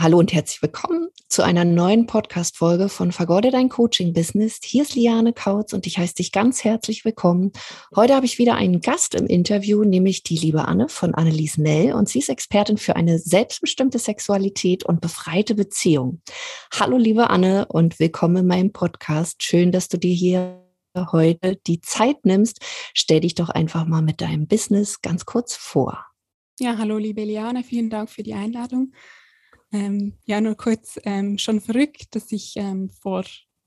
Hallo und herzlich willkommen zu einer neuen Podcast-Folge von Vergode dein Coaching-Business. Hier ist Liane Kautz und ich heiße dich ganz herzlich willkommen. Heute habe ich wieder einen Gast im Interview, nämlich die liebe Anne von Annelies Nell und sie ist Expertin für eine selbstbestimmte Sexualität und befreite Beziehung. Hallo liebe Anne und willkommen in meinem Podcast. Schön, dass du dir hier heute die Zeit nimmst. Stell dich doch einfach mal mit deinem Business ganz kurz vor. Ja, hallo liebe Liane, vielen Dank für die Einladung. Ähm, ja, nur kurz ähm, schon verrückt, dass ich ähm, vor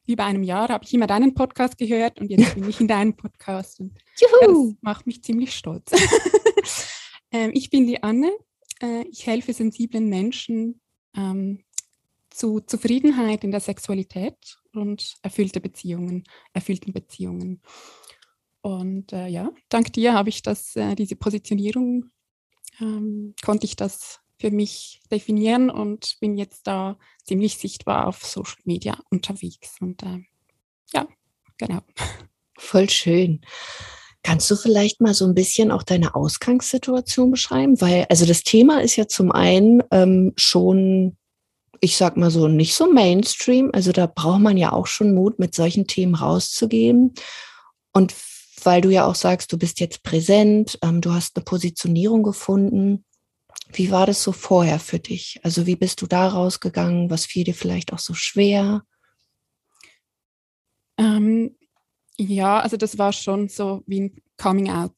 über einem Jahr habe ich immer deinen Podcast gehört und jetzt bin ich in deinem Podcast und ja, das macht mich ziemlich stolz. Ähm, ich bin die Anne. Äh, ich helfe sensiblen Menschen ähm, zu Zufriedenheit in der Sexualität und erfüllte Beziehungen, erfüllten Beziehungen. Und äh, ja, dank dir habe ich das, äh, diese Positionierung, ähm, konnte ich das für mich definieren und bin jetzt da ziemlich sichtbar auf Social Media unterwegs. Und äh, ja, genau. Voll schön. Kannst du vielleicht mal so ein bisschen auch deine Ausgangssituation beschreiben? Weil, also das Thema ist ja zum einen ähm, schon, ich sag mal so, nicht so Mainstream. Also da braucht man ja auch schon Mut, mit solchen Themen rauszugehen. Und weil du ja auch sagst, du bist jetzt präsent, ähm, du hast eine Positionierung gefunden. Wie war das so vorher für dich? Also wie bist du da rausgegangen? Was fiel dir vielleicht auch so schwer? Ähm, ja, also das war schon so wie ein Coming Out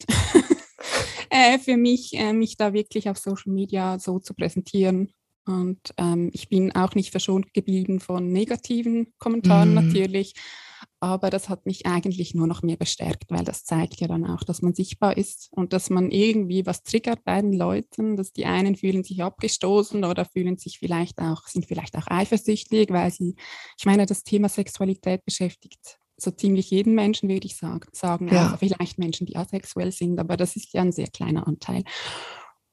äh, für mich, äh, mich da wirklich auf Social Media so zu präsentieren. Und ähm, ich bin auch nicht verschont geblieben von negativen Kommentaren mm. natürlich. Aber das hat mich eigentlich nur noch mehr bestärkt, weil das zeigt ja dann auch, dass man sichtbar ist und dass man irgendwie was triggert bei den Leuten, dass die einen fühlen sich abgestoßen oder fühlen sich vielleicht auch, sind vielleicht auch eifersüchtig, weil sie, ich meine, das Thema Sexualität beschäftigt so ziemlich jeden Menschen, würde ich sagen. Ja. Also vielleicht Menschen, die asexuell sind, aber das ist ja ein sehr kleiner Anteil.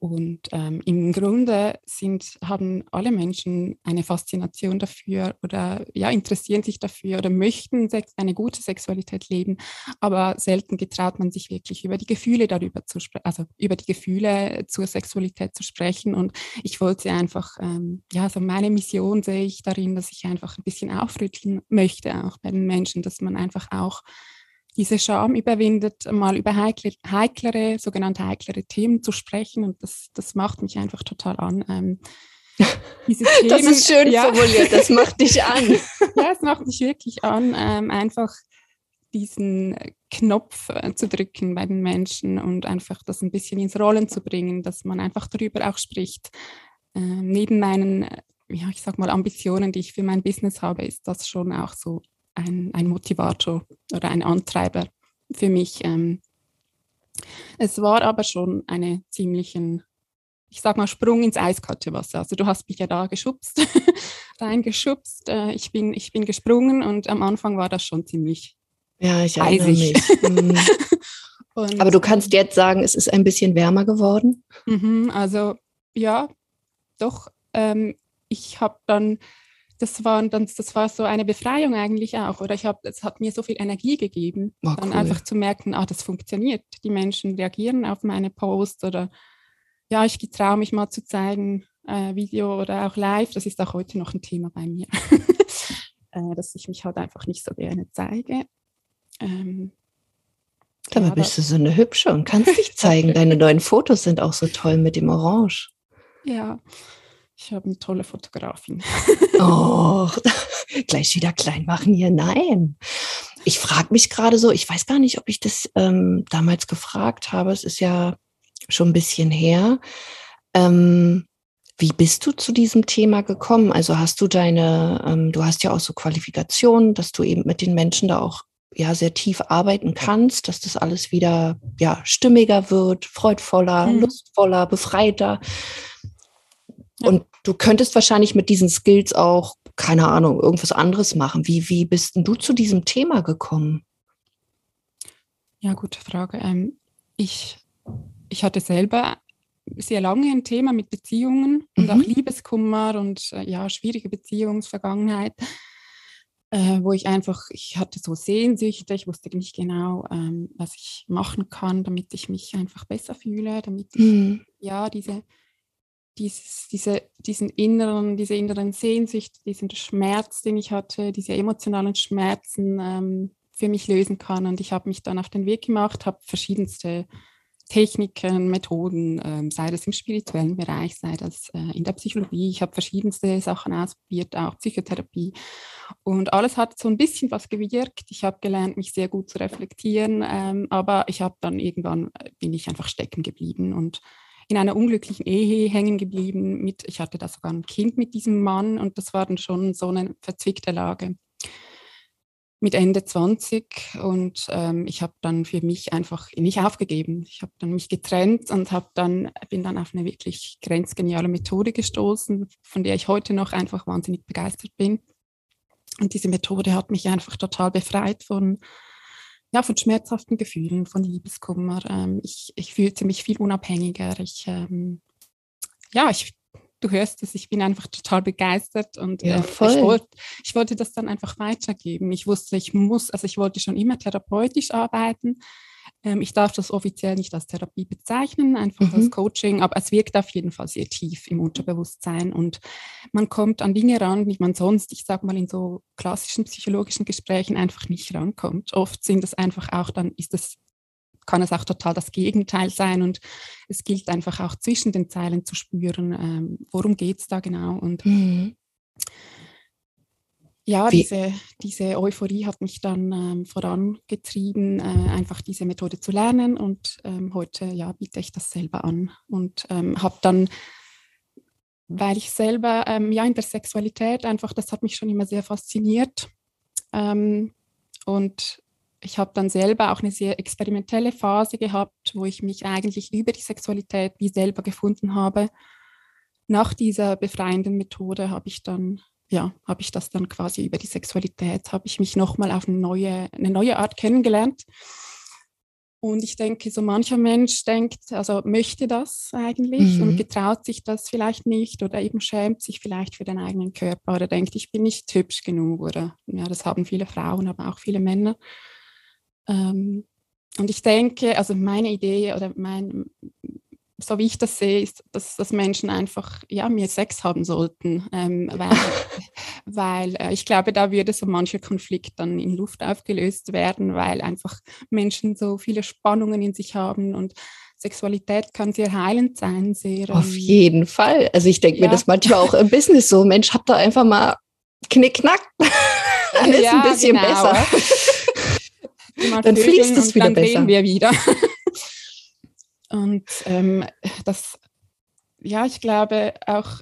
Und ähm, im Grunde sind, haben alle Menschen eine Faszination dafür oder ja, interessieren sich dafür oder möchten eine gute Sexualität leben, aber selten getraut man sich wirklich über die Gefühle darüber zu sprechen, also über die Gefühle zur Sexualität zu sprechen. Und ich wollte einfach, ähm, ja, so meine Mission sehe ich darin, dass ich einfach ein bisschen aufrütteln möchte, auch bei den Menschen, dass man einfach auch diese Scham überwindet, mal über heikle, heiklere, sogenannte heiklere Themen zu sprechen. Und das, das macht mich einfach total an. Ähm, Themen, das ist schön ja. formuliert, das macht dich an. ja, es macht mich wirklich an, ähm, einfach diesen Knopf äh, zu drücken bei den Menschen und einfach das ein bisschen ins Rollen zu bringen, dass man einfach darüber auch spricht. Ähm, neben meinen, ja, ich sag mal, Ambitionen, die ich für mein Business habe, ist das schon auch so ein, ein Motivator oder ein Antreiber für mich. Ähm, es war aber schon eine ziemlichen, ich sag mal, Sprung ins eiskalte Wasser. Also du hast mich ja da geschubst, reingeschubst. Äh, ich, bin, ich bin gesprungen und am Anfang war das schon ziemlich ja, ich eisig. Mich. Mhm. aber du kannst jetzt sagen, es ist ein bisschen wärmer geworden? Mhm, also ja, doch. Ähm, ich habe dann das war, dann, das war so eine Befreiung eigentlich auch. Oder ich habe, es hat mir so viel Energie gegeben, oh, dann cool. einfach zu merken, ah, das funktioniert. Die Menschen reagieren auf meine Posts oder ja, ich traue mich mal zu zeigen, äh, Video oder auch live. Das ist auch heute noch ein Thema bei mir, äh, dass ich mich halt einfach nicht so gerne zeige. Ähm, Dabei ja, bist du so eine hübsche und kannst dich zeigen. Deine neuen Fotos sind auch so toll mit dem Orange. Ja, ich habe eine tolle Fotografin. Oh, gleich wieder klein machen hier. Nein. Ich frage mich gerade so, ich weiß gar nicht, ob ich das ähm, damals gefragt habe. Es ist ja schon ein bisschen her. Ähm, wie bist du zu diesem Thema gekommen? Also hast du deine, ähm, du hast ja auch so Qualifikationen, dass du eben mit den Menschen da auch ja sehr tief arbeiten kannst, dass das alles wieder ja stimmiger wird, freudvoller, mhm. lustvoller, befreiter. Und du könntest wahrscheinlich mit diesen Skills auch, keine Ahnung, irgendwas anderes machen. Wie, wie bist denn du zu diesem Thema gekommen? Ja, gute Frage. Ähm, ich, ich hatte selber sehr lange ein Thema mit Beziehungen und auch mhm. Liebeskummer und äh, ja, schwierige Beziehungsvergangenheit, äh, wo ich einfach, ich hatte so Sehnsüchte, ich wusste nicht genau, ähm, was ich machen kann, damit ich mich einfach besser fühle, damit ich mhm. ja diese dieses, diese, diesen inneren, diese inneren Sehnsucht, diesen Schmerz, den ich hatte, diese emotionalen Schmerzen ähm, für mich lösen kann. Und ich habe mich dann auf den Weg gemacht, habe verschiedenste Techniken, Methoden, ähm, sei das im spirituellen Bereich, sei das äh, in der Psychologie. Ich habe verschiedenste Sachen ausprobiert, auch Psychotherapie. Und alles hat so ein bisschen was gewirkt. Ich habe gelernt, mich sehr gut zu reflektieren, ähm, aber ich habe dann irgendwann, äh, bin ich einfach stecken geblieben und in einer unglücklichen Ehe hängen geblieben. Mit, ich hatte da sogar ein Kind mit diesem Mann und das war dann schon so eine verzwickte Lage mit Ende 20 und ähm, ich habe dann für mich einfach nicht aufgegeben. Ich habe dann mich getrennt und habe dann bin dann auf eine wirklich grenzgeniale Methode gestoßen, von der ich heute noch einfach wahnsinnig begeistert bin. Und diese Methode hat mich einfach total befreit von ja, von schmerzhaften Gefühlen, von Liebeskummer. Ähm, ich, ich fühlte mich viel unabhängiger. Ich, ähm, ja, ich du hörst es, ich bin einfach total begeistert und ja, äh, ich, wollt, ich wollte das dann einfach weitergeben. Ich wusste, ich muss, also ich wollte schon immer therapeutisch arbeiten. Ähm, ich darf das offiziell nicht als Therapie bezeichnen, einfach mhm. als Coaching, aber es wirkt auf jeden Fall sehr tief im Unterbewusstsein und man kommt an Dinge ran, die man sonst, ich sag mal, in so klassischen psychologischen Gesprächen einfach nicht rankommt. Oft sind es einfach auch, dann ist es kann es auch total das Gegenteil sein. Und es gilt einfach auch zwischen den Zeilen zu spüren, ähm, worum geht es da genau. Und mhm. Ja, diese, diese Euphorie hat mich dann ähm, vorangetrieben, äh, einfach diese Methode zu lernen. Und ähm, heute ja, biete ich das selber an und ähm, habe dann weil ich selber ähm, ja in der Sexualität einfach, das hat mich schon immer sehr fasziniert. Ähm, und ich habe dann selber auch eine sehr experimentelle Phase gehabt, wo ich mich eigentlich über die Sexualität wie selber gefunden habe. Nach dieser befreienden Methode habe ich dann, ja, habe ich das dann quasi über die Sexualität, habe ich mich nochmal auf eine neue, eine neue Art kennengelernt. Und ich denke, so mancher Mensch denkt, also möchte das eigentlich mhm. und getraut sich das vielleicht nicht oder eben schämt sich vielleicht für den eigenen Körper oder denkt, ich bin nicht hübsch genug oder ja, das haben viele Frauen, aber auch viele Männer. Ähm, und ich denke, also meine Idee oder mein, so wie ich das sehe, ist, dass, dass Menschen einfach ja, mehr Sex haben sollten, ähm, weil, weil äh, ich glaube, da würde so mancher Konflikt dann in Luft aufgelöst werden, weil einfach Menschen so viele Spannungen in sich haben und Sexualität kann sehr heilend sein. Sehr, Auf ähm, jeden Fall. Also ich denke ja. mir das manchmal auch im Business so, Mensch, habt da einfach mal Knickknack. Dann ist ja, ein bisschen genau. besser. dann fließt es wieder dann besser. Dann wir wieder. Und ähm, das, ja, ich glaube auch,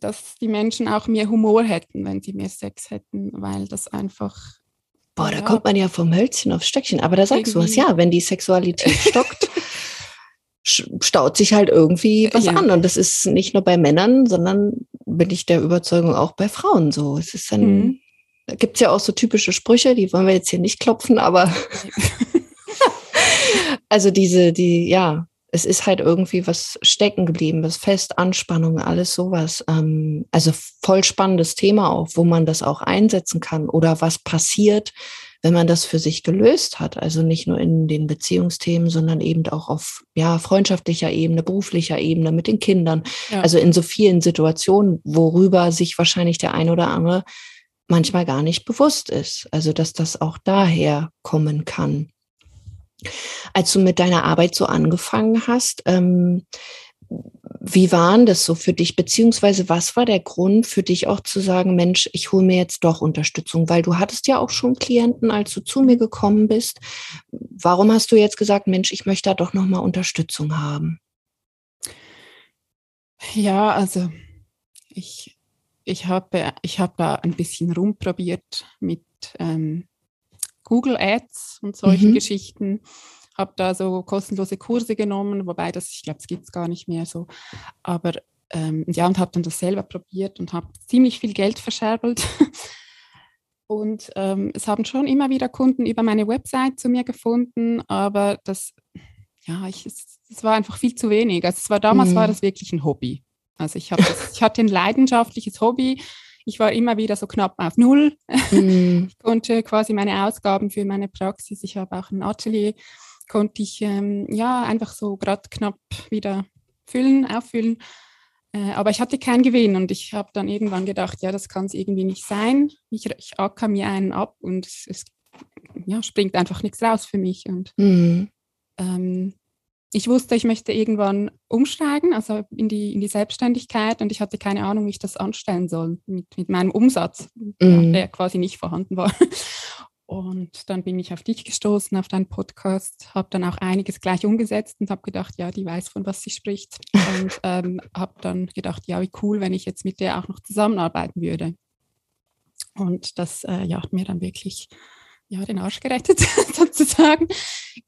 dass die Menschen auch mehr Humor hätten, wenn sie mehr Sex hätten, weil das einfach. Boah, da ja, kommt man ja vom Hölzchen aufs Stöckchen. Aber da sagst du was, ja, wenn die Sexualität stockt, staut sich halt irgendwie was ja. an. Und das ist nicht nur bei Männern, sondern bin ich der Überzeugung auch bei Frauen so. Es ist dann. Mhm da gibt es ja auch so typische Sprüche, die wollen wir jetzt hier nicht klopfen, aber also diese, die, ja, es ist halt irgendwie was stecken geblieben, was fest, Anspannung, alles sowas. Ähm, also voll spannendes Thema auch, wo man das auch einsetzen kann oder was passiert, wenn man das für sich gelöst hat. Also nicht nur in den Beziehungsthemen, sondern eben auch auf ja, freundschaftlicher Ebene, beruflicher Ebene mit den Kindern. Ja. Also in so vielen Situationen, worüber sich wahrscheinlich der ein oder andere manchmal gar nicht bewusst ist. Also dass das auch daher kommen kann. Als du mit deiner Arbeit so angefangen hast, ähm, wie waren das so für dich? Beziehungsweise was war der Grund für dich auch zu sagen, Mensch, ich hole mir jetzt doch Unterstützung? Weil du hattest ja auch schon Klienten, als du zu mir gekommen bist. Warum hast du jetzt gesagt, Mensch, ich möchte da doch nochmal Unterstützung haben? Ja, also ich ich habe ich hab da ein bisschen rumprobiert mit ähm, Google Ads und solchen mhm. Geschichten. Habe da so kostenlose Kurse genommen, wobei das, ich glaube, es gibt es gar nicht mehr so. Aber ähm, ja, und habe dann das selber probiert und habe ziemlich viel Geld verscherbelt. Und ähm, es haben schon immer wieder Kunden über meine Website zu mir gefunden, aber das, ja, ich, es, es war einfach viel zu wenig. Also es war damals mhm. war das wirklich ein Hobby. Also ich, das, ich hatte ein leidenschaftliches Hobby. Ich war immer wieder so knapp auf Null. Mhm. Ich konnte quasi meine Ausgaben für meine Praxis, ich habe auch ein Atelier, konnte ich ähm, ja einfach so gerade knapp wieder füllen, auffüllen. Äh, aber ich hatte keinen Gewinn und ich habe dann irgendwann gedacht, ja, das kann es irgendwie nicht sein. Ich, ich acker mir einen ab und es, es ja, springt einfach nichts raus für mich. Und mhm. ähm, ich wusste, ich möchte irgendwann umsteigen, also in die, in die Selbstständigkeit und ich hatte keine Ahnung, wie ich das anstellen soll mit, mit meinem Umsatz, mhm. der quasi nicht vorhanden war. Und dann bin ich auf dich gestoßen, auf deinen Podcast, habe dann auch einiges gleich umgesetzt und habe gedacht, ja, die weiß, von was sie spricht. Und ähm, habe dann gedacht, ja, wie cool, wenn ich jetzt mit der auch noch zusammenarbeiten würde. Und das äh, ja, hat mir dann wirklich ja, den Arsch gerettet, sozusagen.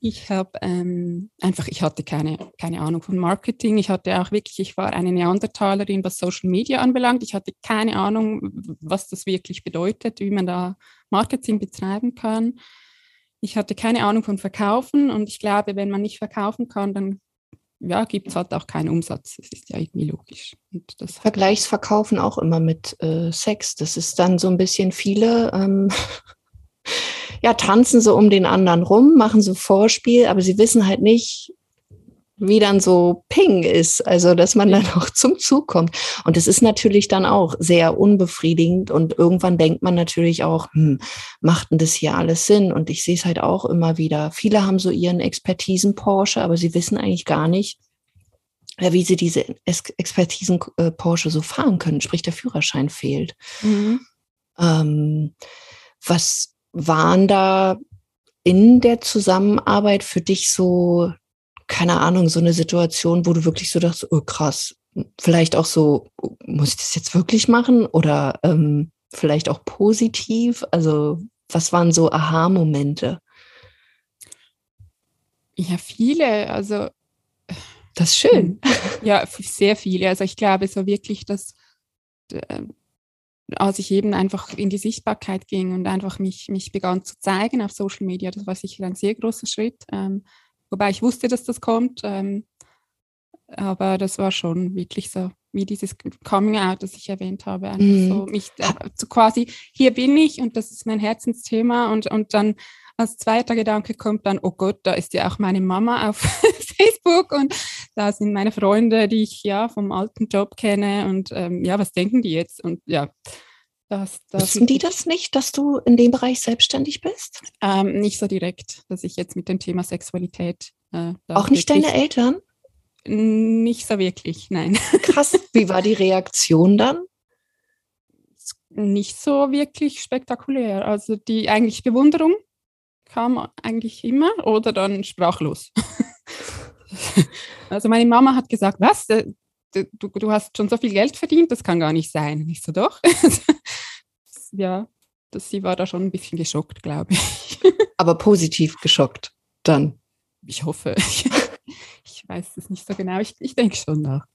Ich habe ähm, einfach, ich hatte keine, keine Ahnung von Marketing. Ich hatte auch wirklich, ich war eine Neandertalerin, was Social Media anbelangt. Ich hatte keine Ahnung, was das wirklich bedeutet, wie man da Marketing betreiben kann. Ich hatte keine Ahnung von Verkaufen und ich glaube, wenn man nicht verkaufen kann, dann ja, gibt es halt auch keinen Umsatz. Das ist ja irgendwie logisch. Und das Vergleichsverkaufen auch immer mit äh, Sex. Das ist dann so ein bisschen viele. Ähm ja, tanzen so um den anderen rum, machen so Vorspiel, aber sie wissen halt nicht, wie dann so Ping ist, also dass man dann auch zum Zug kommt. Und es ist natürlich dann auch sehr unbefriedigend und irgendwann denkt man natürlich auch, hm, macht denn das hier alles Sinn? Und ich sehe es halt auch immer wieder. Viele haben so ihren Expertisen Porsche, aber sie wissen eigentlich gar nicht, wie sie diese Expertisen äh, Porsche so fahren können, sprich der Führerschein fehlt. Mhm. Ähm, was waren da in der Zusammenarbeit für dich so, keine Ahnung, so eine Situation, wo du wirklich so dachtest, oh krass, vielleicht auch so, muss ich das jetzt wirklich machen? Oder ähm, vielleicht auch positiv? Also, was waren so Aha-Momente? Ja, viele. Also, das ist schön. Ja, sehr viele. Also, ich glaube so wirklich, dass äh, als ich eben einfach in die Sichtbarkeit ging und einfach mich, mich begann zu zeigen auf Social Media, das war sicher ein sehr großer Schritt. Ähm, wobei ich wusste, dass das kommt, ähm, aber das war schon wirklich so wie dieses Coming Out, das ich erwähnt habe, einfach mhm. so mich äh, so quasi, hier bin ich und das ist mein Herzensthema und, und dann als zweiter Gedanke kommt dann, oh Gott, da ist ja auch meine Mama auf Facebook und da sind meine Freunde, die ich ja vom alten Job kenne und ähm, ja, was denken die jetzt? Und ja, das, das Wissen die das nicht, dass du in dem Bereich selbstständig bist? Ähm, nicht so direkt, dass ich jetzt mit dem Thema Sexualität. Äh, Auch nicht deine Eltern? Nicht so wirklich, nein. Krass. Wie war die Reaktion dann? Nicht so wirklich spektakulär. Also die eigentlich Bewunderung kam eigentlich immer oder dann sprachlos. also meine Mama hat gesagt, was? Du, du hast schon so viel Geld verdient, das kann gar nicht sein. Ich so, doch. ja, das, sie war da schon ein bisschen geschockt, glaube ich. Aber positiv geschockt dann. Ich hoffe. ich weiß es nicht so genau. Ich, ich denke schon nach.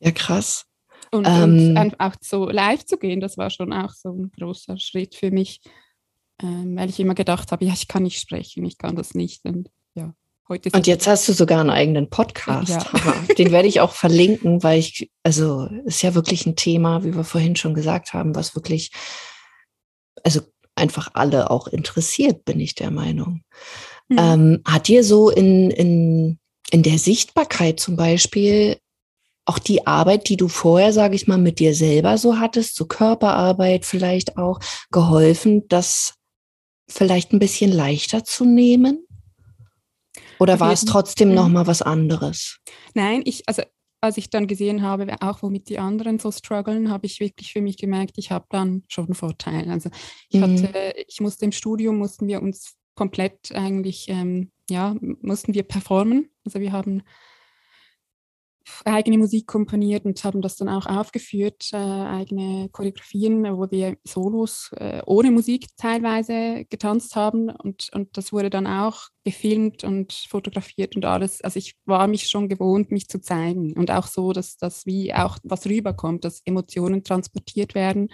Ja, krass. Und, ähm, und auch so live zu gehen, das war schon auch so ein großer Schritt für mich ähm, weil ich immer gedacht habe, ja, ich kann nicht sprechen, ich kann das nicht. Und heute Und jetzt hast du sogar einen eigenen Podcast. Ja. Den werde ich auch verlinken, weil ich, also ist ja wirklich ein Thema, wie wir vorhin schon gesagt haben, was wirklich, also einfach alle auch interessiert, bin ich der Meinung. Mhm. Ähm, hat dir so in, in, in der Sichtbarkeit zum Beispiel auch die Arbeit, die du vorher, sage ich mal, mit dir selber so hattest, so Körperarbeit vielleicht auch, geholfen, dass vielleicht ein bisschen leichter zu nehmen? Oder war es trotzdem noch mal was anderes? Nein, ich, also als ich dann gesehen habe, auch womit die anderen so strugglen, habe ich wirklich für mich gemerkt, ich habe dann schon einen Vorteil. Also ich mhm. hatte, ich musste im Studium, mussten wir uns komplett eigentlich, ähm, ja, mussten wir performen. Also wir haben eigene Musik komponiert und haben das dann auch aufgeführt, äh, eigene Choreografien, wo wir Solos äh, ohne Musik teilweise getanzt haben und, und das wurde dann auch gefilmt und fotografiert und alles. Also ich war mich schon gewohnt, mich zu zeigen und auch so, dass das wie auch was rüberkommt, dass Emotionen transportiert werden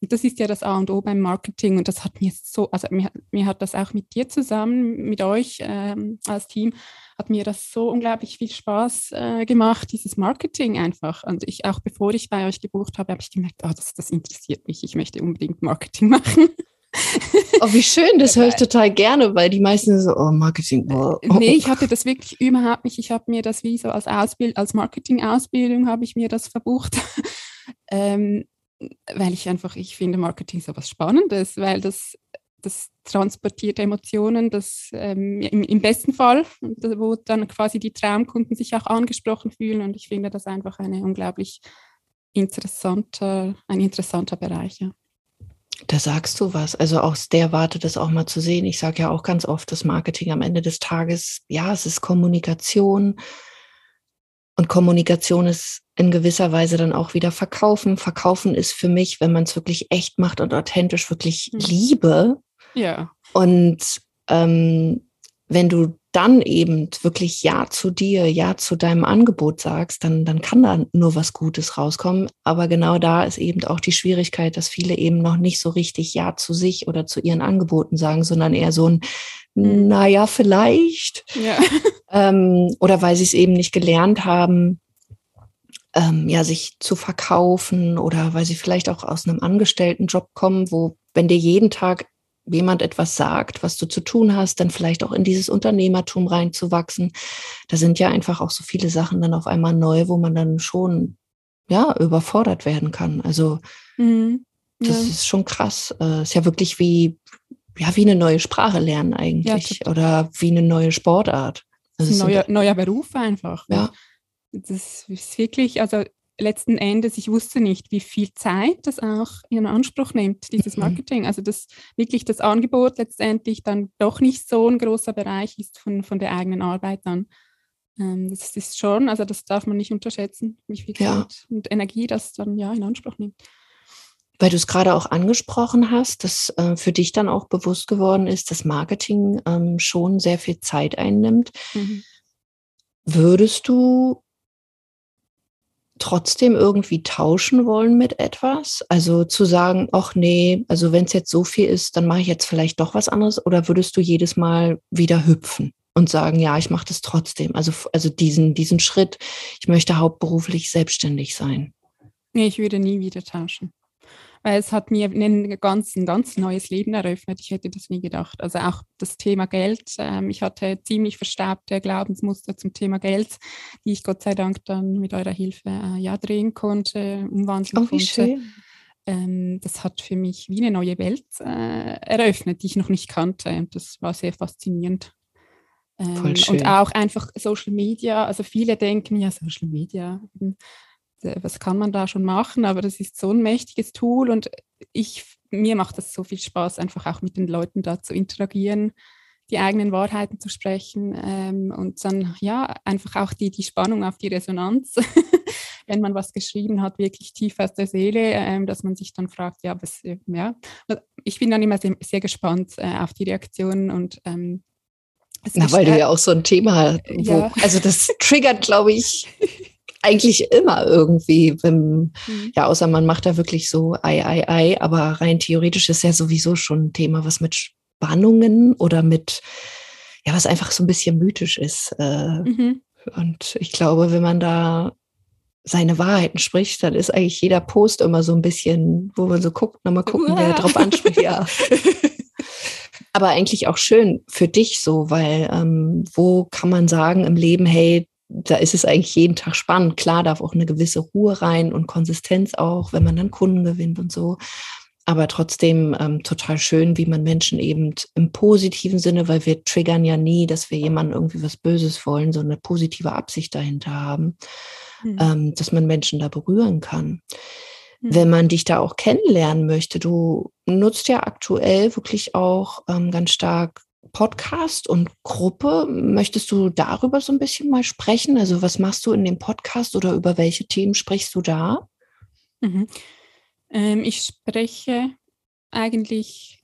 und das ist ja das A und O beim Marketing. Und das hat mir so, also mir, mir hat das auch mit dir zusammen, mit euch ähm, als Team, hat mir das so unglaublich viel Spaß äh, gemacht, dieses Marketing einfach. Und ich, auch bevor ich bei euch gebucht habe, habe ich gemerkt, oh, das, das interessiert mich. Ich möchte unbedingt Marketing machen. Oh, wie schön, das höre ich total gerne, weil die meisten so, oh, Marketing. Oh. Nee, ich hatte das wirklich überhaupt nicht. Ich habe mir das wie so als Ausbild, als Marketing-Ausbildung habe ich mir das verbucht. ähm, weil ich einfach, ich finde Marketing so was Spannendes, weil das, das transportiert Emotionen, das ähm, im, im, besten Fall, wo dann quasi die Traumkunden sich auch angesprochen fühlen und ich finde das einfach eine unglaublich interessante, ein interessanter Bereich. Ja. Da sagst du was. Also aus der Warte, das auch mal zu sehen. Ich sage ja auch ganz oft, das Marketing am Ende des Tages, ja, es ist Kommunikation. Und Kommunikation ist in gewisser Weise dann auch wieder Verkaufen. Verkaufen ist für mich, wenn man es wirklich echt macht und authentisch, wirklich mhm. Liebe. Ja. Und ähm, wenn du dann eben wirklich Ja zu dir, Ja zu deinem Angebot sagst, dann, dann kann da nur was Gutes rauskommen. Aber genau da ist eben auch die Schwierigkeit, dass viele eben noch nicht so richtig Ja zu sich oder zu ihren Angeboten sagen, sondern eher so ein, mhm. naja, vielleicht. Ja. Ähm, oder weil sie es eben nicht gelernt haben, ähm, ja, sich zu verkaufen oder weil sie vielleicht auch aus einem Angestelltenjob kommen, wo, wenn dir jeden Tag jemand etwas sagt, was du zu tun hast, dann vielleicht auch in dieses Unternehmertum reinzuwachsen. Da sind ja einfach auch so viele Sachen dann auf einmal neu, wo man dann schon ja überfordert werden kann. Also mhm. das ja. ist schon krass. Äh, ist ja wirklich wie ja wie eine neue Sprache lernen eigentlich ja, oder wie eine neue Sportart. Also ein neuer, neuer Beruf einfach. Ja. Das ist wirklich, also letzten Endes, ich wusste nicht, wie viel Zeit das auch in Anspruch nimmt, dieses mhm. Marketing. Also dass wirklich das Angebot letztendlich dann doch nicht so ein großer Bereich ist von, von der eigenen Arbeit dann. Ähm, das ist schon, also das darf man nicht unterschätzen, wie viel ja. Zeit und Energie das dann ja in Anspruch nimmt. Weil du es gerade auch angesprochen hast, dass äh, für dich dann auch bewusst geworden ist, dass Marketing ähm, schon sehr viel Zeit einnimmt. Mhm. Würdest du trotzdem irgendwie tauschen wollen mit etwas? Also zu sagen, ach nee, also wenn es jetzt so viel ist, dann mache ich jetzt vielleicht doch was anderes oder würdest du jedes Mal wieder hüpfen und sagen, ja, ich mache das trotzdem? Also, also diesen, diesen Schritt, ich möchte hauptberuflich selbstständig sein. Nee, ich würde nie wieder tauschen weil es hat mir ein ganz, ein ganz neues Leben eröffnet. Ich hätte das nie gedacht. Also auch das Thema Geld. Ähm, ich hatte ziemlich verstaubte Glaubensmuster zum Thema Geld, die ich Gott sei Dank dann mit eurer Hilfe äh, ja drehen konnte, umwandeln oh, wie konnte. Schön. Ähm, das hat für mich wie eine neue Welt äh, eröffnet, die ich noch nicht kannte. Und das war sehr faszinierend. Ähm, und auch einfach Social Media. Also viele denken ja, Social Media, äh, was kann man da schon machen, aber das ist so ein mächtiges Tool und ich, mir macht das so viel Spaß, einfach auch mit den Leuten da zu interagieren, die eigenen Wahrheiten zu sprechen ähm, und dann ja einfach auch die, die Spannung auf die Resonanz, wenn man was geschrieben hat, wirklich tief aus der Seele, ähm, dass man sich dann fragt, ja, was, äh, ja, ich bin dann immer sehr, sehr gespannt äh, auf die Reaktionen und ähm, na, weil du ja auch so ein Thema hast. Ja. Also das triggert, glaube ich, eigentlich immer irgendwie, wenn, mhm. ja, außer man macht da wirklich so Ei, Ei, Ei, aber rein theoretisch ist ja sowieso schon ein Thema, was mit Spannungen oder mit, ja, was einfach so ein bisschen mythisch ist. Äh, mhm. Und ich glaube, wenn man da seine Wahrheiten spricht, dann ist eigentlich jeder Post immer so ein bisschen, wo man so guckt, nochmal gucken, wer drauf anspricht, ja. Aber eigentlich auch schön für dich so, weil ähm, wo kann man sagen im Leben, hey, da ist es eigentlich jeden Tag spannend. Klar darf auch eine gewisse Ruhe rein und Konsistenz auch, wenn man dann Kunden gewinnt und so. Aber trotzdem ähm, total schön, wie man Menschen eben im positiven Sinne, weil wir triggern ja nie, dass wir jemandem irgendwie was Böses wollen, so eine positive Absicht dahinter haben, mhm. ähm, dass man Menschen da berühren kann. Mhm. Wenn man dich da auch kennenlernen möchte, du nutzt ja aktuell wirklich auch ähm, ganz stark Podcast und Gruppe. Möchtest du darüber so ein bisschen mal sprechen? Also was machst du in dem Podcast oder über welche Themen sprichst du da? Mhm. Ähm, ich spreche eigentlich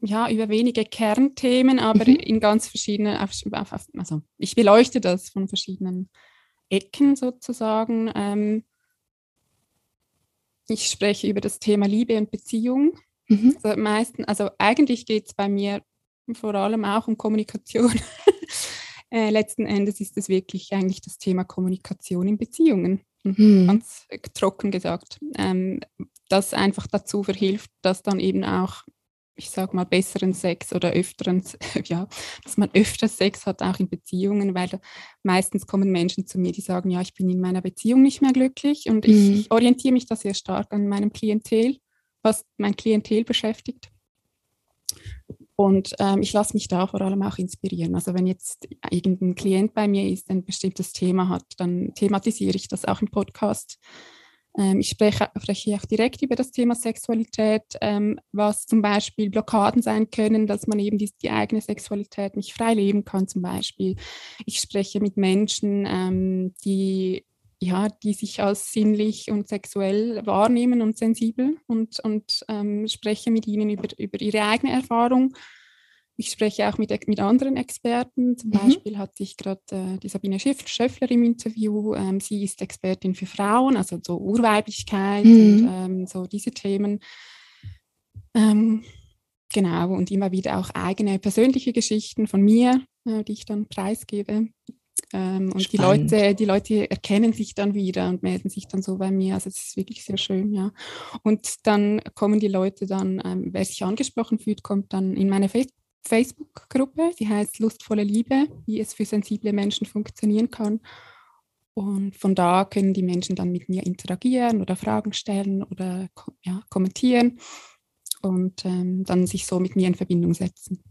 ja, über wenige Kernthemen, aber mhm. in ganz verschiedenen, also ich beleuchte das von verschiedenen Ecken sozusagen. Ähm, ich spreche über das Thema Liebe und Beziehung. Mhm. Also, meisten, also eigentlich geht es bei mir vor allem auch um Kommunikation. äh, letzten Endes ist es wirklich eigentlich das Thema Kommunikation in Beziehungen, hm. ganz trocken gesagt. Ähm, das einfach dazu verhilft, dass dann eben auch ich sag mal, besseren Sex oder öfteren, ja, dass man öfter Sex hat, auch in Beziehungen, weil meistens kommen Menschen zu mir, die sagen, ja, ich bin in meiner Beziehung nicht mehr glücklich und mhm. ich, ich, orientiere mich da sehr stark an meinem Klientel, was mein Klientel beschäftigt. Und ähm, ich lasse mich da vor allem auch inspirieren. Also wenn jetzt irgendein Klient bei mir ist, ein bestimmtes Thema hat, dann thematisiere ich das auch im Podcast ähm, ich spreche, spreche auch direkt über das Thema Sexualität, ähm, was zum Beispiel Blockaden sein können, dass man eben die, die, eigene Sexualität nicht frei leben kann zum Beispiel. Ich spreche mit Menschen, ähm, die ja, die sich als sinnlich und sexuell wahrnehmen und sensibel und, und ähm, spreche mit ihnen über, über ihre eigene Erfahrung ich spreche auch mit, mit anderen Experten. Zum mhm. Beispiel hatte ich gerade äh, die Sabine Schöffler im Interview. Ähm, sie ist Expertin für Frauen, also so Urweiblichkeit mhm. und ähm, so diese Themen. Ähm, genau, und immer wieder auch eigene persönliche Geschichten von mir, äh, die ich dann preisgebe. Ähm, und die Leute, die Leute erkennen sich dann wieder und melden sich dann so bei mir. Also es ist wirklich sehr schön, ja. Und dann kommen die Leute dann, ähm, wer sich angesprochen fühlt, kommt dann in meine Facebook Facebook-Gruppe, die heißt Lustvolle Liebe, wie es für sensible Menschen funktionieren kann. Und von da können die Menschen dann mit mir interagieren oder Fragen stellen oder ja, kommentieren und ähm, dann sich so mit mir in Verbindung setzen.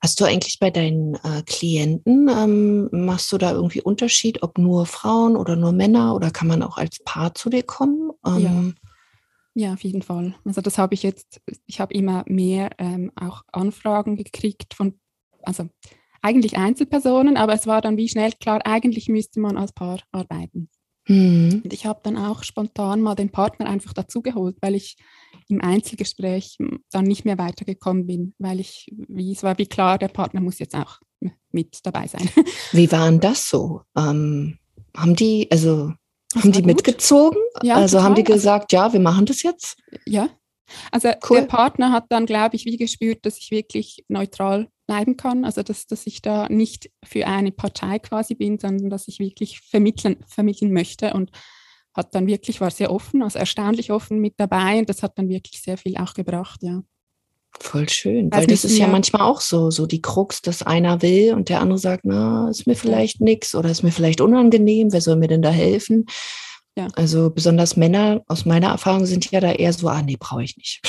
Hast du eigentlich bei deinen äh, Klienten, ähm, machst du da irgendwie Unterschied, ob nur Frauen oder nur Männer oder kann man auch als Paar zu dir kommen? Ähm, ja. Ja, auf jeden Fall. Also das habe ich jetzt, ich habe immer mehr ähm, auch Anfragen gekriegt von, also eigentlich Einzelpersonen, aber es war dann wie schnell klar, eigentlich müsste man als Paar arbeiten. Mhm. Und ich habe dann auch spontan mal den Partner einfach dazugeholt, weil ich im Einzelgespräch dann nicht mehr weitergekommen bin, weil ich, wie es war wie klar, der Partner muss jetzt auch mit dabei sein. Wie war denn das so? Ähm, haben die, also das haben die gut. mitgezogen? Ja, also total. haben die also gesagt, ja, wir machen das jetzt? Ja. Also cool. der Partner hat dann, glaube ich, wie gespürt, dass ich wirklich neutral bleiben kann. Also dass, dass ich da nicht für eine Partei quasi bin, sondern dass ich wirklich vermitteln, vermitteln möchte und hat dann wirklich, war sehr offen, also erstaunlich offen mit dabei und das hat dann wirklich sehr viel auch gebracht, ja. Voll schön, weil das ist ja manchmal auch so, so die Krux, dass einer will und der andere sagt, na, ist mir vielleicht nichts oder ist mir vielleicht unangenehm, wer soll mir denn da helfen? Ja. Also besonders Männer aus meiner Erfahrung sind ja da eher so, ah nee, brauche ich nicht.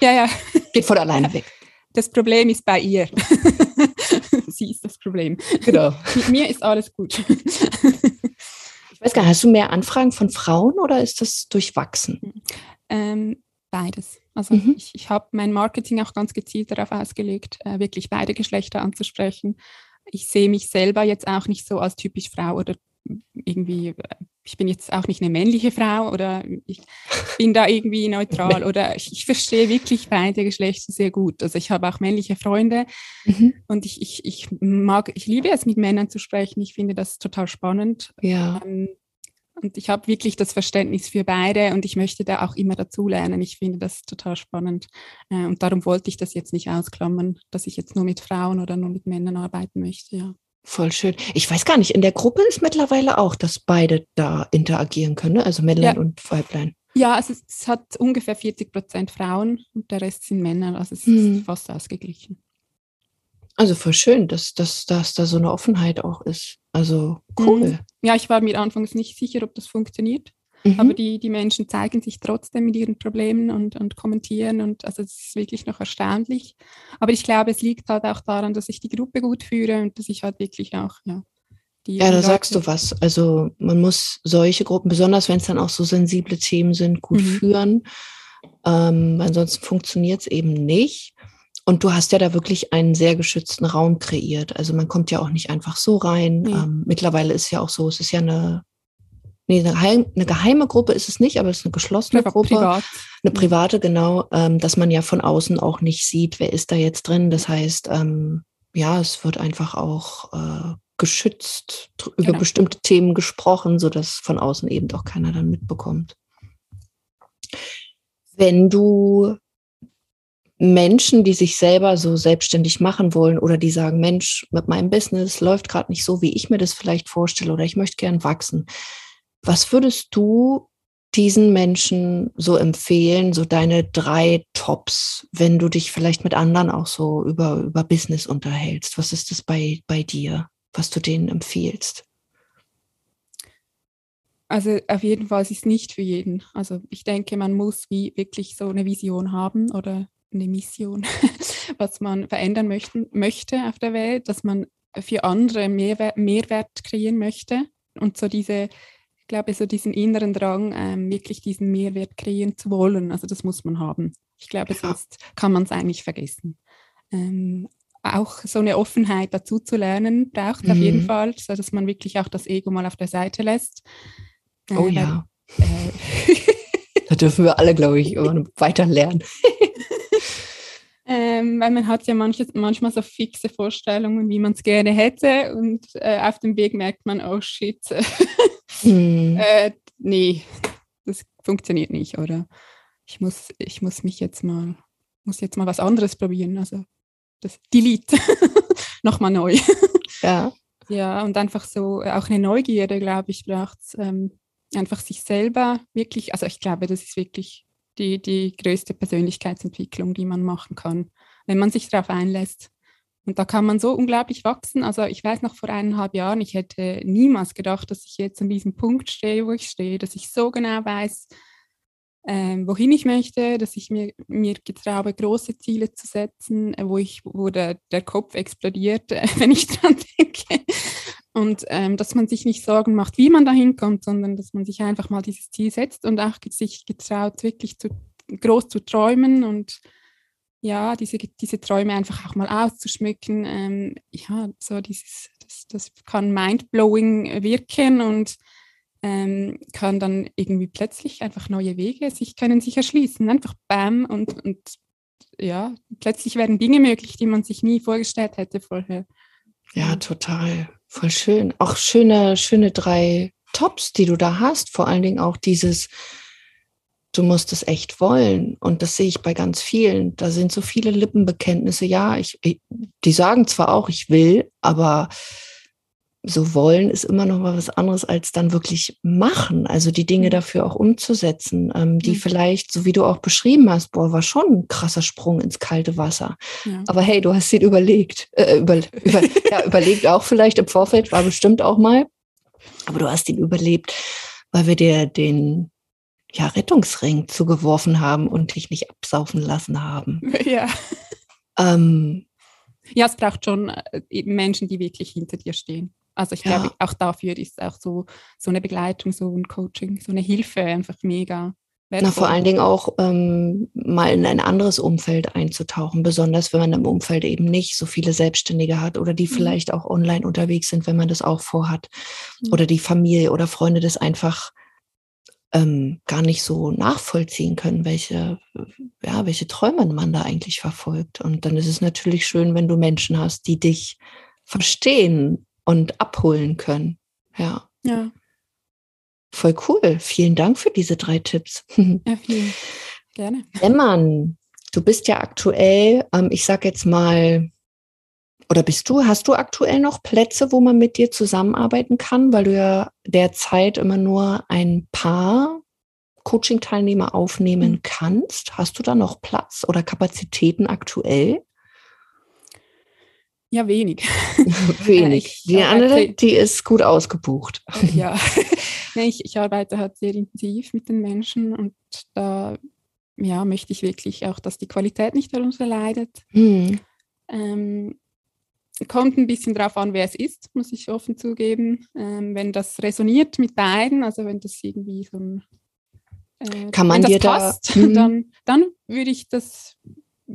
Ja, ja. Geht von alleine weg. Das Problem ist bei ihr. Sie ist das Problem. Genau. Mit mir ist alles gut. ich weiß gar nicht, hast du mehr Anfragen von Frauen oder ist das durchwachsen? Ähm, beides. Also mhm. ich, ich habe mein Marketing auch ganz gezielt darauf ausgelegt, äh, wirklich beide Geschlechter anzusprechen. Ich sehe mich selber jetzt auch nicht so als typisch Frau oder irgendwie, ich bin jetzt auch nicht eine männliche Frau oder ich bin da irgendwie neutral oder ich, ich verstehe wirklich beide Geschlechter sehr gut. Also ich habe auch männliche Freunde mhm. und ich, ich, ich mag, ich liebe es, mit Männern zu sprechen. Ich finde das total spannend. Ja. Ähm, und ich habe wirklich das Verständnis für beide und ich möchte da auch immer dazulernen. Ich finde das total spannend. Äh, und darum wollte ich das jetzt nicht ausklammern, dass ich jetzt nur mit Frauen oder nur mit Männern arbeiten möchte, ja. Voll schön. Ich weiß gar nicht, in der Gruppe ist mittlerweile auch, dass beide da interagieren können, ne? also Männlein ja. und Weiblein. Ja, also es hat ungefähr 40 Prozent Frauen und der Rest sind Männer, also es hm. ist fast ausgeglichen. Also voll schön, dass, dass, dass da so eine Offenheit auch ist. Also cool. Mhm. Ja, ich war mir anfangs nicht sicher, ob das funktioniert. Mhm. Aber die, die Menschen zeigen sich trotzdem mit ihren Problemen und, und kommentieren und also es ist wirklich noch erstaunlich. Aber ich glaube, es liegt halt auch daran, dass ich die Gruppe gut führe und dass ich halt wirklich auch, ja. Die ja, da Leute sagst du was. Also man muss solche Gruppen, besonders wenn es dann auch so sensible Themen sind, gut mhm. führen. Ähm, ansonsten funktioniert es eben nicht. Und du hast ja da wirklich einen sehr geschützten Raum kreiert. Also man kommt ja auch nicht einfach so rein. Nee. Ähm, mittlerweile ist ja auch so, es ist ja eine, nee, eine, geheim, eine, geheime Gruppe ist es nicht, aber es ist eine geschlossene Gruppe. Privat. Eine private, genau, ähm, dass man ja von außen auch nicht sieht, wer ist da jetzt drin. Das heißt, ähm, ja, es wird einfach auch äh, geschützt, über genau. bestimmte Themen gesprochen, sodass von außen eben doch keiner dann mitbekommt. Wenn du Menschen, die sich selber so selbstständig machen wollen oder die sagen, Mensch, mit meinem Business läuft gerade nicht so, wie ich mir das vielleicht vorstelle oder ich möchte gern wachsen. Was würdest du diesen Menschen so empfehlen, so deine drei Tops, wenn du dich vielleicht mit anderen auch so über, über Business unterhältst? Was ist das bei, bei dir, was du denen empfiehlst? Also auf jeden Fall ist es nicht für jeden. Also ich denke, man muss wie wirklich so eine Vision haben oder eine Mission, was man verändern möchten, möchte auf der Welt, dass man für andere Mehrwert, Mehrwert kreieren möchte und so diese, glaube, so diesen inneren Drang, ähm, wirklich diesen Mehrwert kreieren zu wollen. Also das muss man haben. Ich glaube, ja. sonst kann man es eigentlich vergessen. Ähm, auch so eine Offenheit dazu zu lernen, braucht mhm. auf jeden mhm. Fall, so dass man wirklich auch das Ego mal auf der Seite lässt. Oh äh, ja. Weil, äh, da dürfen wir alle, glaube ich, weiter lernen. Ähm, weil man hat ja manches, manchmal so fixe Vorstellungen, wie man es gerne hätte und äh, auf dem Weg merkt man, oh shit, hm. äh, nee, das funktioniert nicht, oder? Ich muss, ich muss mich jetzt mal, muss jetzt mal was anderes probieren, also das Delete, nochmal neu. ja. Ja, und einfach so, auch eine Neugierde, glaube ich, braucht es, ähm, einfach sich selber wirklich, also ich glaube, das ist wirklich die, die größte Persönlichkeitsentwicklung, die man machen kann, wenn man sich darauf einlässt. Und da kann man so unglaublich wachsen. Also ich weiß noch vor eineinhalb Jahren, ich hätte niemals gedacht, dass ich jetzt an diesem Punkt stehe, wo ich stehe, dass ich so genau weiß, ähm, wohin ich möchte, dass ich mir, mir getraue, große Ziele zu setzen, wo, ich, wo der, der Kopf explodiert, äh, wenn ich dran denke. Und ähm, dass man sich nicht Sorgen macht, wie man da hinkommt, sondern dass man sich einfach mal dieses Ziel setzt und auch sich getraut, wirklich zu, groß zu träumen und ja, diese, diese Träume einfach auch mal auszuschmücken. Ähm, ja, so dieses, das, das kann mindblowing wirken und ähm, kann dann irgendwie plötzlich einfach neue Wege sich können sich erschließen. Einfach bam und, und ja, plötzlich werden Dinge möglich, die man sich nie vorgestellt hätte vorher. Ja, total. Voll schön. Auch schöne, schöne drei Tops, die du da hast. Vor allen Dingen auch dieses, du musst es echt wollen. Und das sehe ich bei ganz vielen. Da sind so viele Lippenbekenntnisse. Ja, ich, die sagen zwar auch, ich will, aber so wollen ist immer noch mal was anderes als dann wirklich machen. Also die Dinge mhm. dafür auch umzusetzen, ähm, die mhm. vielleicht, so wie du auch beschrieben hast, boah, war schon ein krasser Sprung ins kalte Wasser. Ja. Aber hey, du hast ihn überlegt, äh, über, über, ja, überlegt auch vielleicht im Vorfeld, war bestimmt auch mal. Aber du hast ihn überlebt, weil wir dir den ja, Rettungsring zugeworfen haben und dich nicht absaufen lassen haben. Ja. Ähm, ja, es braucht schon äh, Menschen, die wirklich hinter dir stehen. Also ich ja. glaube, auch dafür ist auch so, so eine Begleitung, so ein Coaching, so eine Hilfe einfach mega. Na, vor allen Dingen auch ähm, mal in ein anderes Umfeld einzutauchen, besonders wenn man im Umfeld eben nicht so viele Selbstständige hat oder die mhm. vielleicht auch online unterwegs sind, wenn man das auch vorhat. Mhm. Oder die Familie oder Freunde das einfach ähm, gar nicht so nachvollziehen können, welche, ja, welche Träume man da eigentlich verfolgt. Und dann ist es natürlich schön, wenn du Menschen hast, die dich verstehen und abholen können. Ja. Ja. Voll cool. Vielen Dank für diese drei Tipps. Ja, vielen. Gerne. Emman, du bist ja aktuell, ähm, ich sag jetzt mal, oder bist du, hast du aktuell noch Plätze, wo man mit dir zusammenarbeiten kann, weil du ja derzeit immer nur ein paar Coaching-Teilnehmer aufnehmen mhm. kannst? Hast du da noch Platz oder Kapazitäten aktuell? Ja, wenig. wenig. die andere, die ist gut ausgebucht. Ja, ich, ich arbeite halt sehr intensiv mit den Menschen und da ja, möchte ich wirklich auch, dass die Qualität nicht darunter leidet. Hm. Ähm, kommt ein bisschen darauf an, wer es ist, muss ich offen zugeben. Ähm, wenn das resoniert mit beiden, also wenn das irgendwie so ein äh, Kann man dir passt, da, dann, dann würde ich das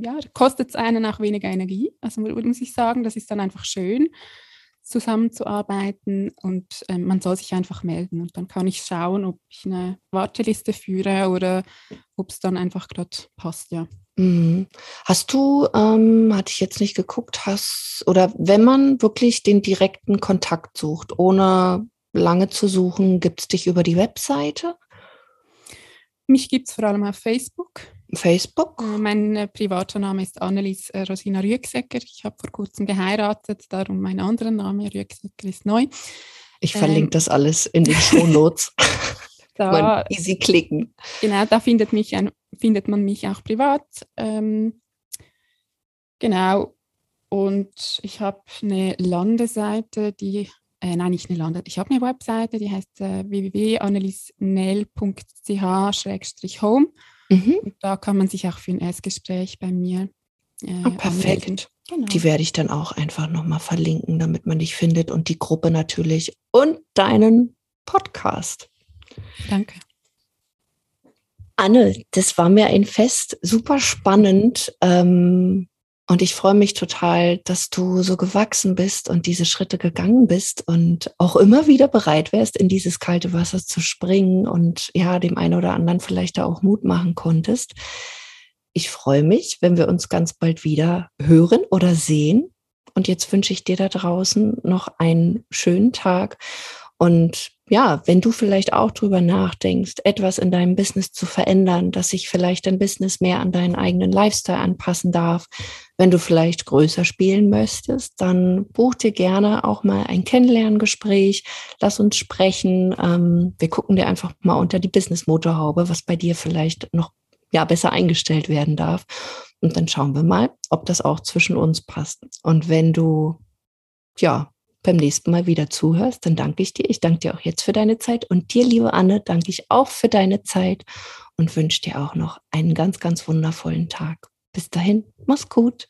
ja, kostet es einen auch weniger Energie. Also muss ich sagen, das ist dann einfach schön, zusammenzuarbeiten und äh, man soll sich einfach melden und dann kann ich schauen, ob ich eine Warteliste führe oder ob es dann einfach gerade passt, ja. Mhm. Hast du, ähm, hatte ich jetzt nicht geguckt, hast, oder wenn man wirklich den direkten Kontakt sucht, ohne lange zu suchen, gibt es dich über die Webseite? Mich gibt es vor allem auf Facebook. Facebook? Äh, mein äh, privater Name ist Annelies äh, Rosina Rüegsecker. Ich habe vor kurzem geheiratet, darum mein anderer Name Rüegsecker ist neu. Ich verlinke ähm. das alles in den Show Notes. da man easy klicken. Genau, da findet, mich ein, findet man mich auch privat. Ähm, genau. Und ich habe eine Landeseite, die, äh, nein, nicht eine Landeseite, ich habe eine Webseite, die heißt äh, www.anneliesnell.ch-home. Mhm. Da kann man sich auch für ein Erstgespräch bei mir äh, oh, perfekt. Genau. Die werde ich dann auch einfach nochmal verlinken, damit man dich findet und die Gruppe natürlich und deinen Podcast. Danke. Anne, das war mir ein Fest, super spannend. Ähm, und ich freue mich total, dass du so gewachsen bist und diese Schritte gegangen bist und auch immer wieder bereit wärst, in dieses kalte Wasser zu springen und ja, dem einen oder anderen vielleicht da auch Mut machen konntest. Ich freue mich, wenn wir uns ganz bald wieder hören oder sehen. Und jetzt wünsche ich dir da draußen noch einen schönen Tag und ja, wenn du vielleicht auch drüber nachdenkst, etwas in deinem Business zu verändern, dass sich vielleicht dein Business mehr an deinen eigenen Lifestyle anpassen darf, wenn du vielleicht größer spielen möchtest, dann buch dir gerne auch mal ein Kennenlerngespräch. Lass uns sprechen. Ähm, wir gucken dir einfach mal unter die Business-Motorhaube, was bei dir vielleicht noch ja, besser eingestellt werden darf. Und dann schauen wir mal, ob das auch zwischen uns passt. Und wenn du ja beim nächsten Mal wieder zuhörst, dann danke ich dir. Ich danke dir auch jetzt für deine Zeit und dir, liebe Anne, danke ich auch für deine Zeit und wünsche dir auch noch einen ganz, ganz wundervollen Tag. Bis dahin, mach's gut.